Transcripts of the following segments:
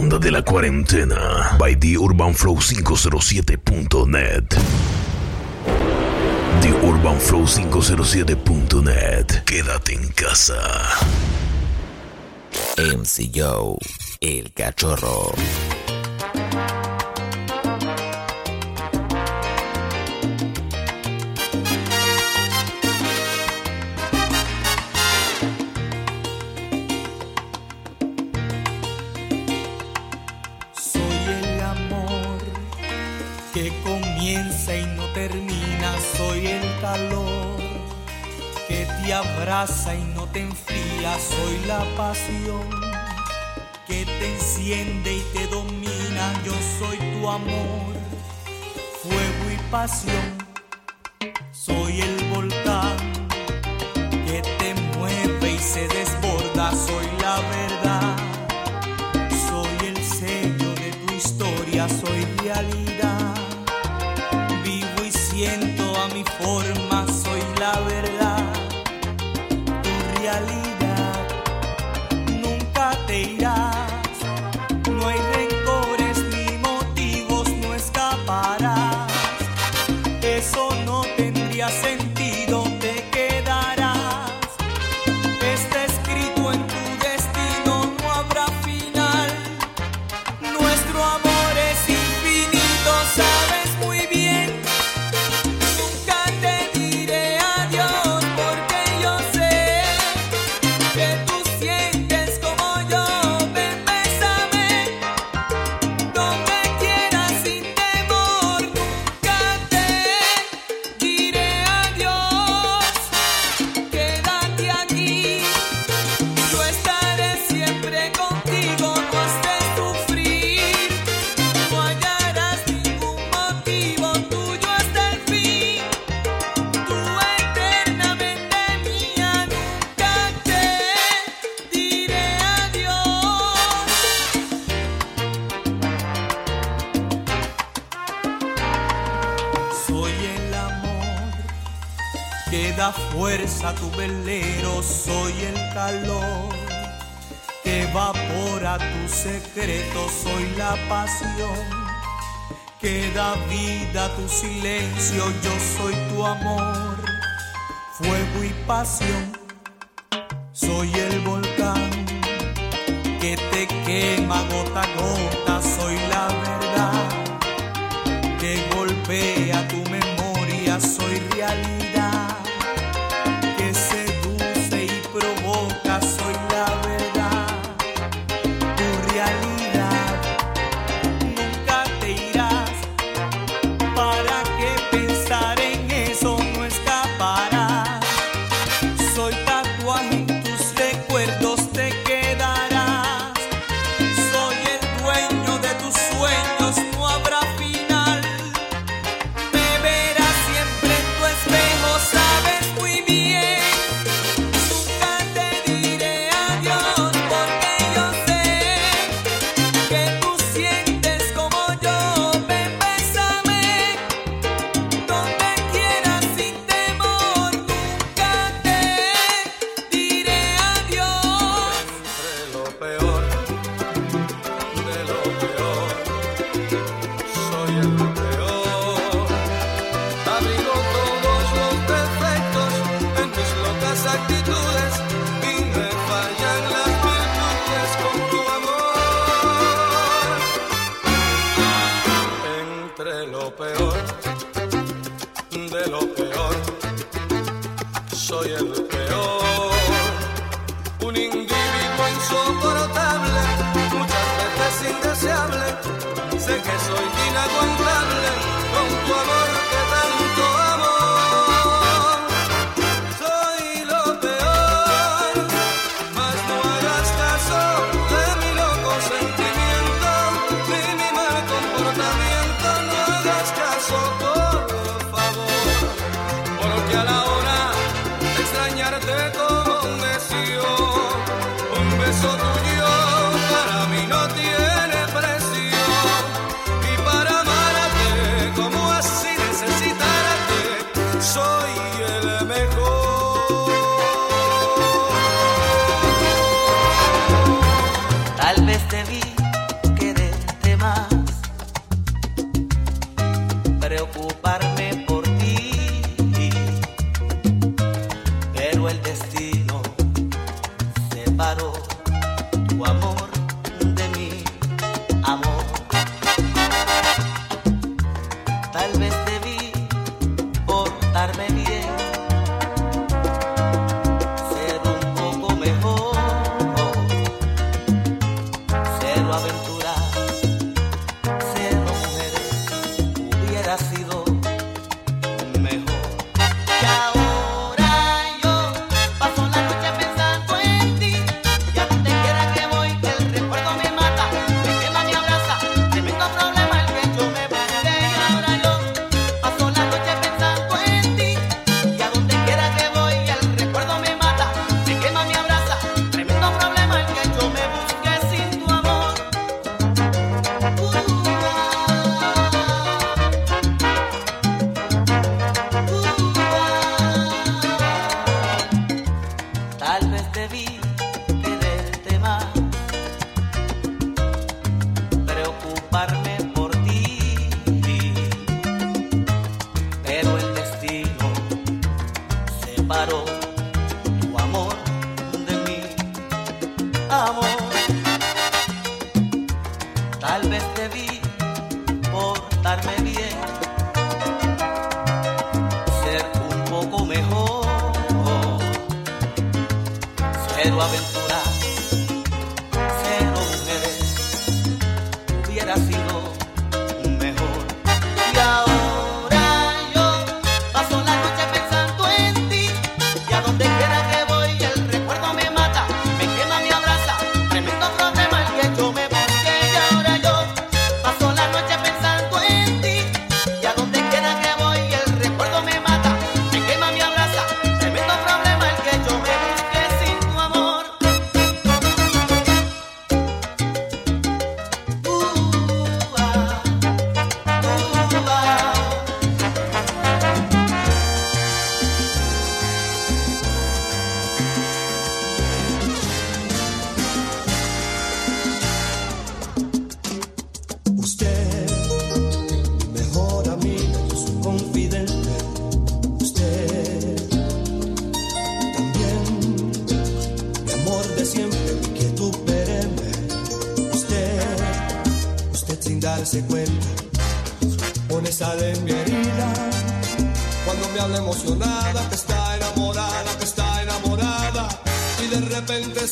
onda de la cuarentena by The Urban Flow 507.net. The Urban Flow 507.net. Quédate en casa. MC Joe, el cachorro. y no te enfría, soy la pasión que te enciende y te domina, yo soy tu amor, fuego y pasión, soy el volcán. secreto soy la pasión que da vida a tu silencio, yo soy tu amor, fuego y pasión.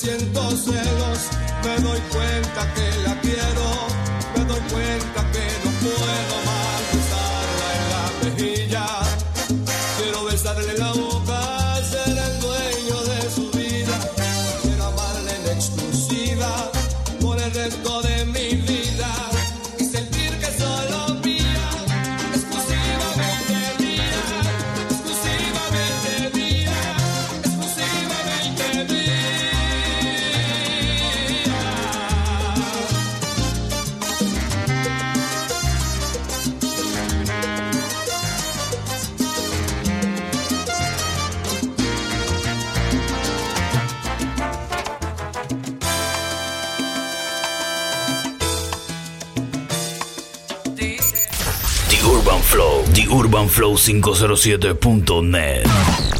urbanflow507.net. que flow507.net.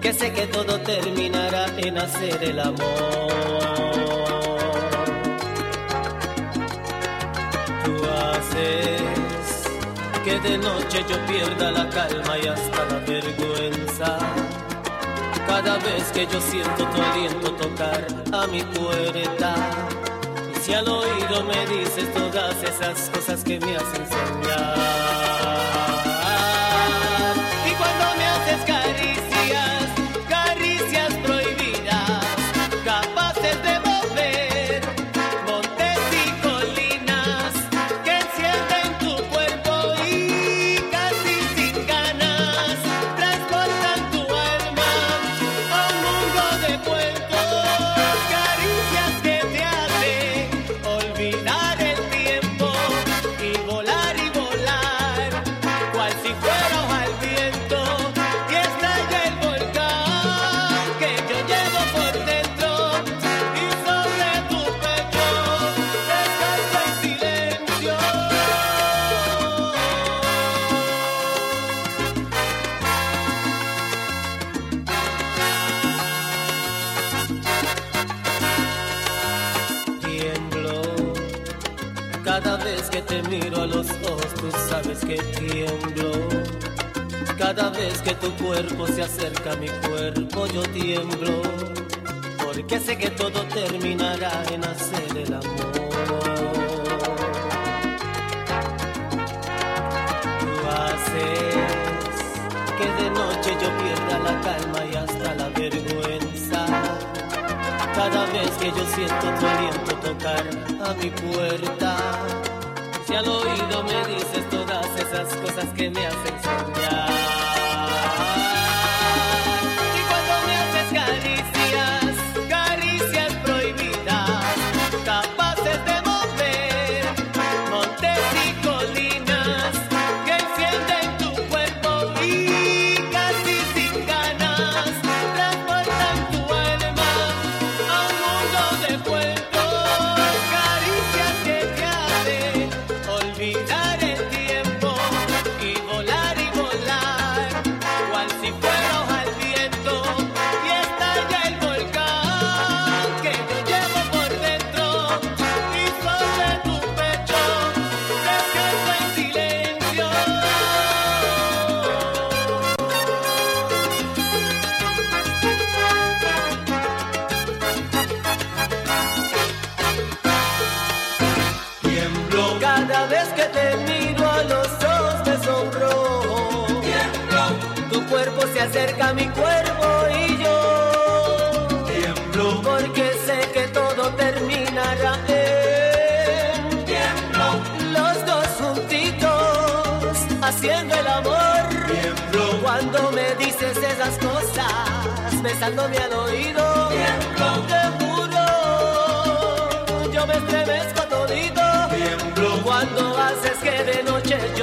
Que sé que todo terminará en hacer el amor. Tú haces que de noche yo pierda la calma y hasta la vergüenza. Cada vez que yo siento tu aliento tocar a mi puerta. Y si al oído me dices todas esas cosas que me hacen soñar. te miro a los ojos, tú sabes que tiemblo. Cada vez que tu cuerpo se acerca a mi cuerpo, yo tiemblo. Porque sé que todo terminará en hacer el amor. Tú haces que de noche yo pierda la calma y hasta la vergüenza. Cada vez que yo siento tu aliento tocar a mi puerta si al oído me dices todas esas cosas que me hacen soñar. acerca mi cuerpo y yo. Tiemblo. Porque sé que todo terminará en los dos juntitos haciendo el amor. Tiemblo. Cuando me dices esas cosas besándome al oído. Tiemblo. Te juro yo me estremezco todito. Tiemblo. Cuando haces que de noche yo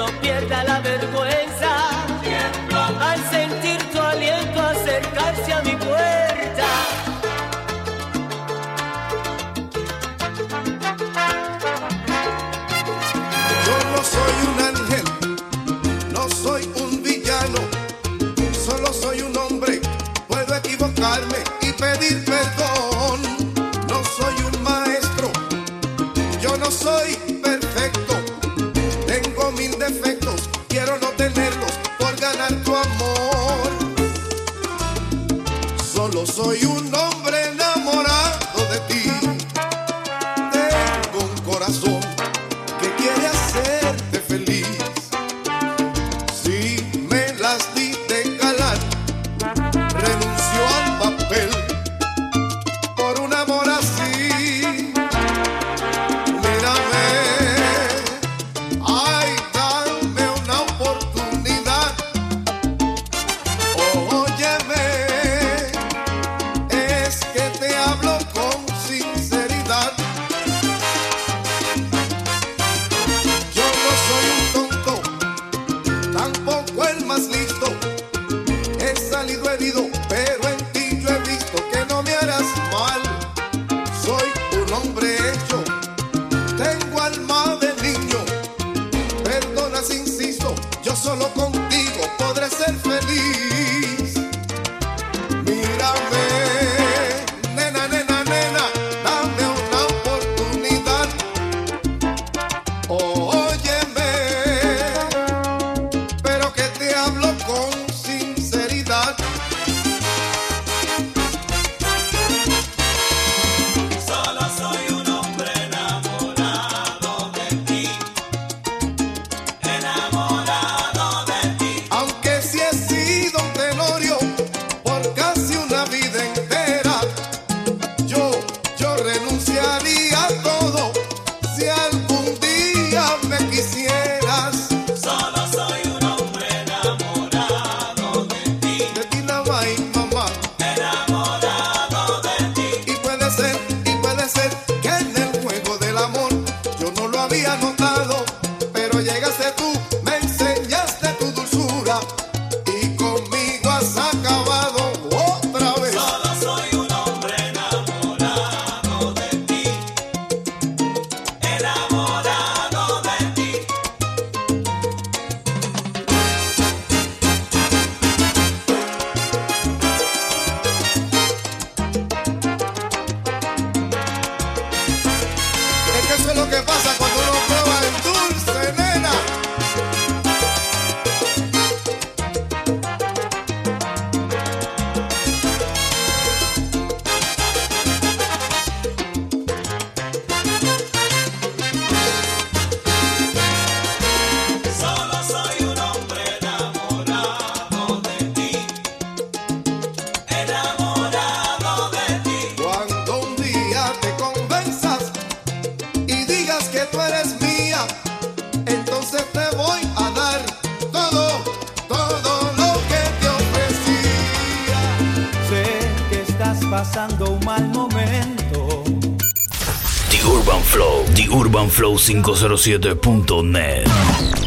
507.net.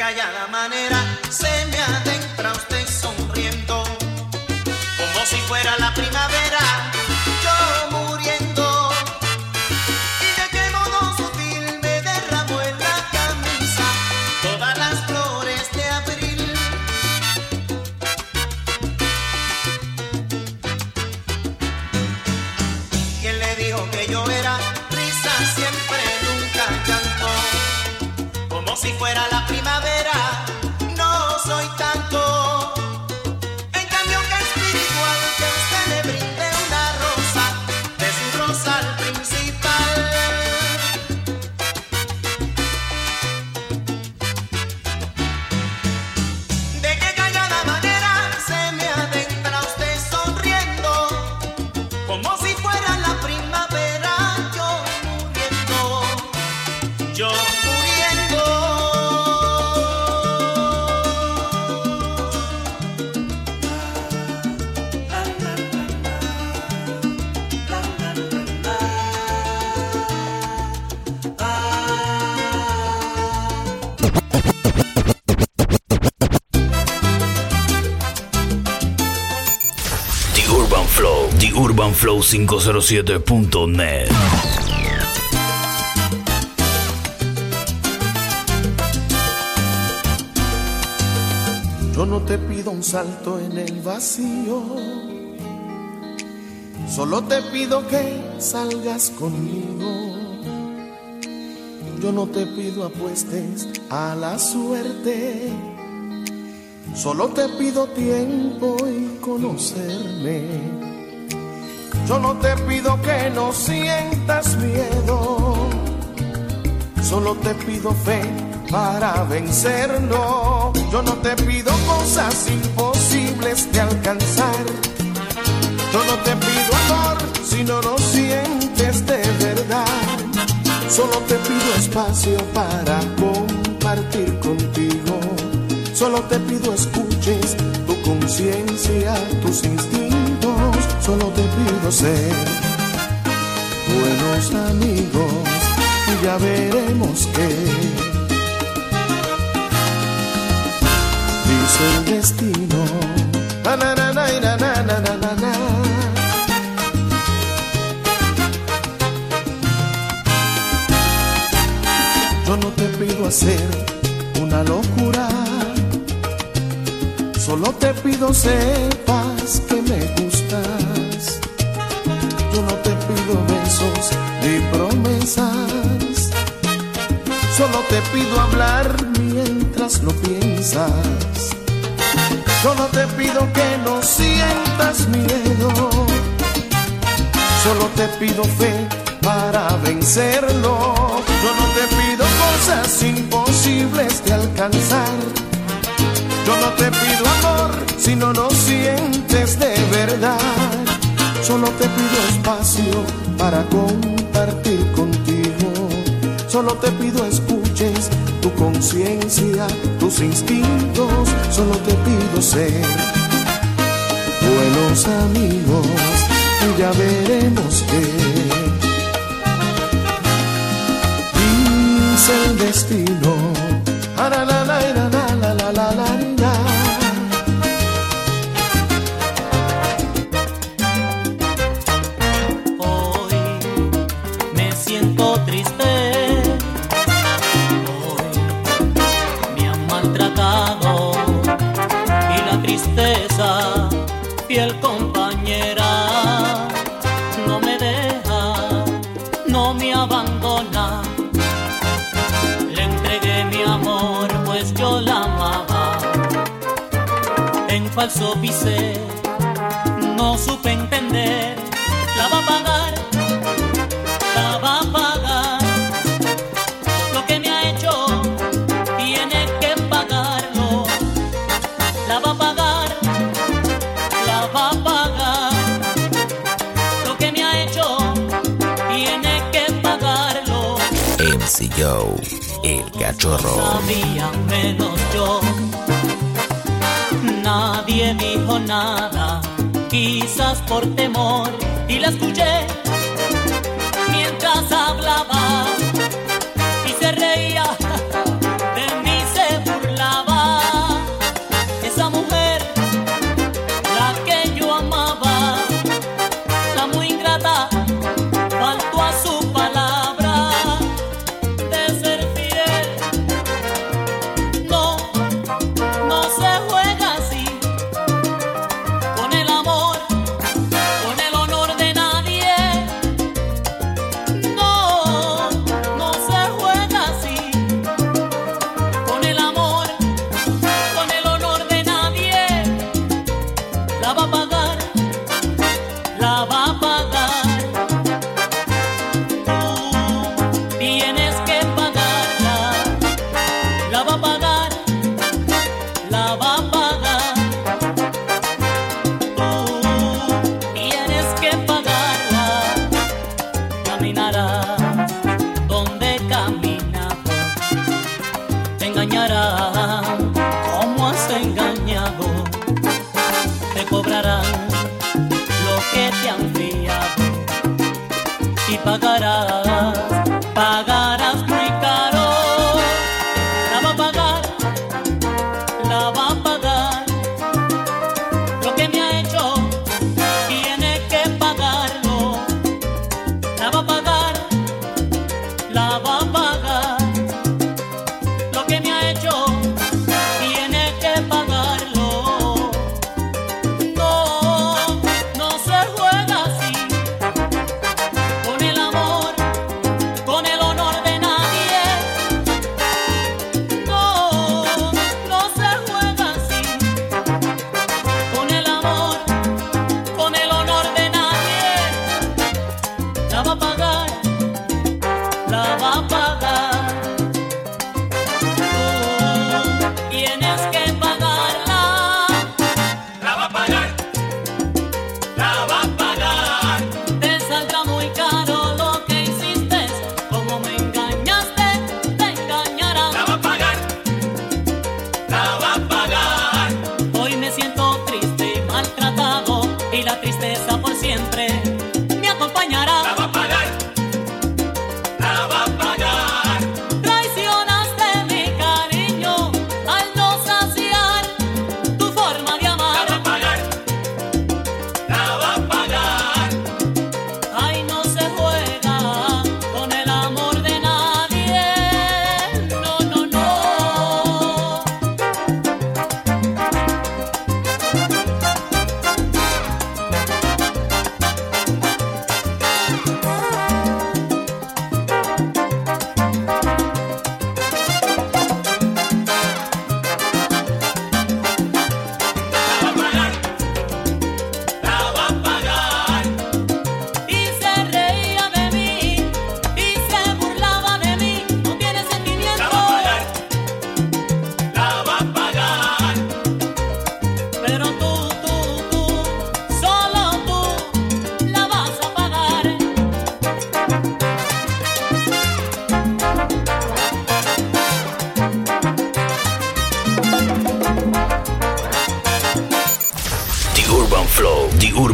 callada manera se me adentra usted. No te pido un salto en el vacío, solo te pido que salgas conmigo. Yo no te pido apuestes a la suerte, solo te pido tiempo y conocerme. Yo no te pido que no sientas miedo, solo te pido fe para vencerlo. Yo no te pido cosas imposibles de alcanzar. Yo no te pido amor si no lo sientes de verdad. Solo te pido espacio para compartir contigo. Solo te pido escuches tu conciencia, tus instintos solo te pido ser buenos amigos y ya veremos qué. Dice el destino. Yo no te pido hacer una locura, solo te pido sepas que me gustas pido hablar mientras lo piensas. Solo te pido que no sientas miedo. Solo te pido fe para vencerlo. Yo no te pido cosas imposibles de alcanzar. Yo no te pido amor si no lo sientes de verdad. Solo te pido espacio para compartir contigo. Solo te pido tu conciencia, tus instintos. Solo te pido ser buenos amigos y ya veremos qué el destino. Falso pisé, no supe entender, la va a pagar, la va a pagar, lo que me ha hecho, tiene que pagarlo, la va a pagar, la va a pagar, lo que me ha hecho, tiene que pagarlo. MC Joe, el cachorro. Sabía menos yo nadie dijo nada, quizás por temor, y la escuché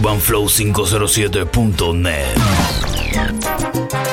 TheUrbanFlow507.net.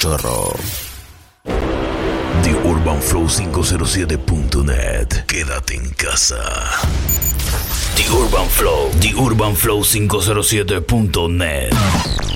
cachorro. The Urban Flow 507.net. Quédate en casa. The Urban Flow, The Urban Flow 507.net.